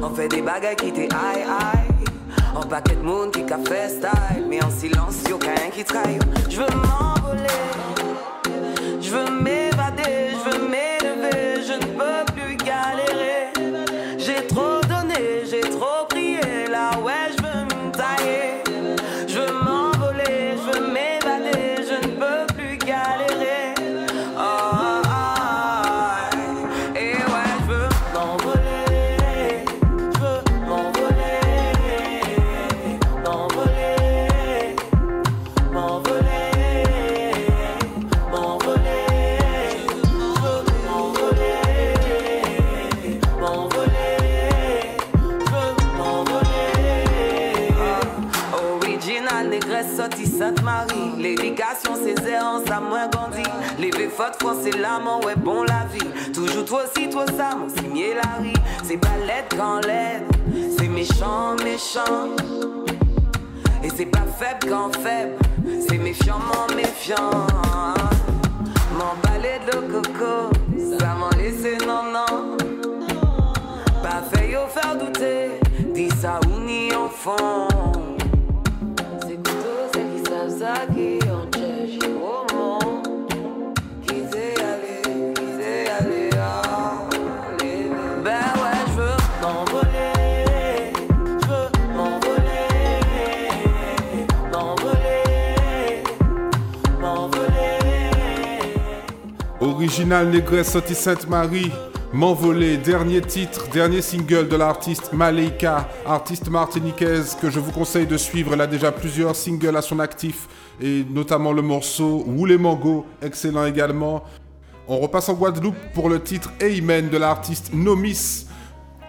On fait des bagailles qui t'est aïe aïe. En paquet de qui fait style. Mais en silence y'a aucun qui trahit. Je veux m'envoler. Je veux c'est méchant méchant. Et c'est pas faible quand faible, c'est méfiantement méfiant. M'emballer de coco, ça m'en laissé non non. Pas fait yo faire douter, dis ça ou ni en Original Négresse sorti Sainte-Marie, M'envoler, dernier titre, dernier single de l'artiste Maleika, artiste martiniquaise que je vous conseille de suivre. Elle a déjà plusieurs singles à son actif et notamment le morceau Ou les Mango, excellent également. On repasse en Guadeloupe pour le titre Amen de l'artiste Nomis,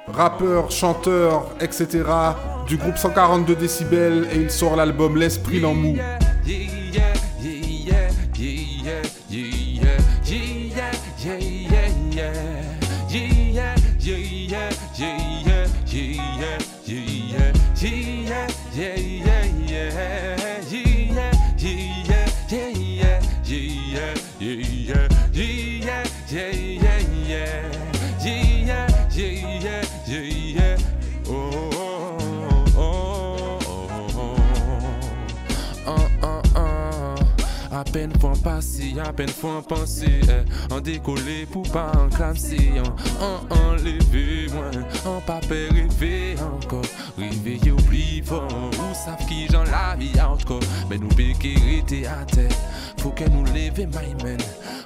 rappeur, chanteur, etc. du groupe 142 décibels et il sort l'album L'Esprit l'Emmou. yeah, peine en passer, à peine en penser eh. En décoller pour pas en clamser En, en enlever moins, en pas rêver encore. Réveiller oublie fort, ou savent qui j'en la vie encore. Mais nous béquer à terre. Faut que nous lever my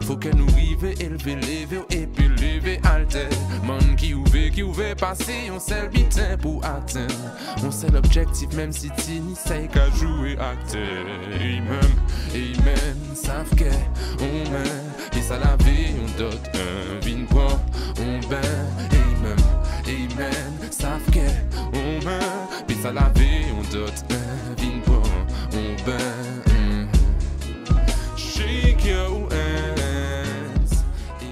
faut qu'elle nous rive, élevé, lever et puis lever alter. Man qui ouvre, qui ouvre, passer, on sait le bitin pour atteindre. On sait l'objectif, même si tu n'y sais qu'à jouer acteur. Amen, amen, savent que on met, et ça la vie, on dote un vin bon, on ben. Amen, amen, savent que on met, et ça la vie, on dote un vin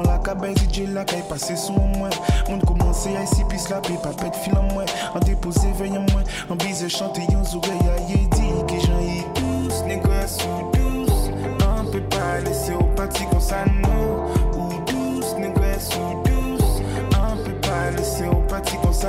La cabaye, DJ la caille passé sous moi. On commence à ici puis la paix pas de fil en moi. En déposé veille en moi. En bise chanter yon oreilles à dit que j'en ai tous. Négoce ou douce. On peut pas laisser au parti comme ça non. Ou douce, négoce ou douce laisser au parti comme ça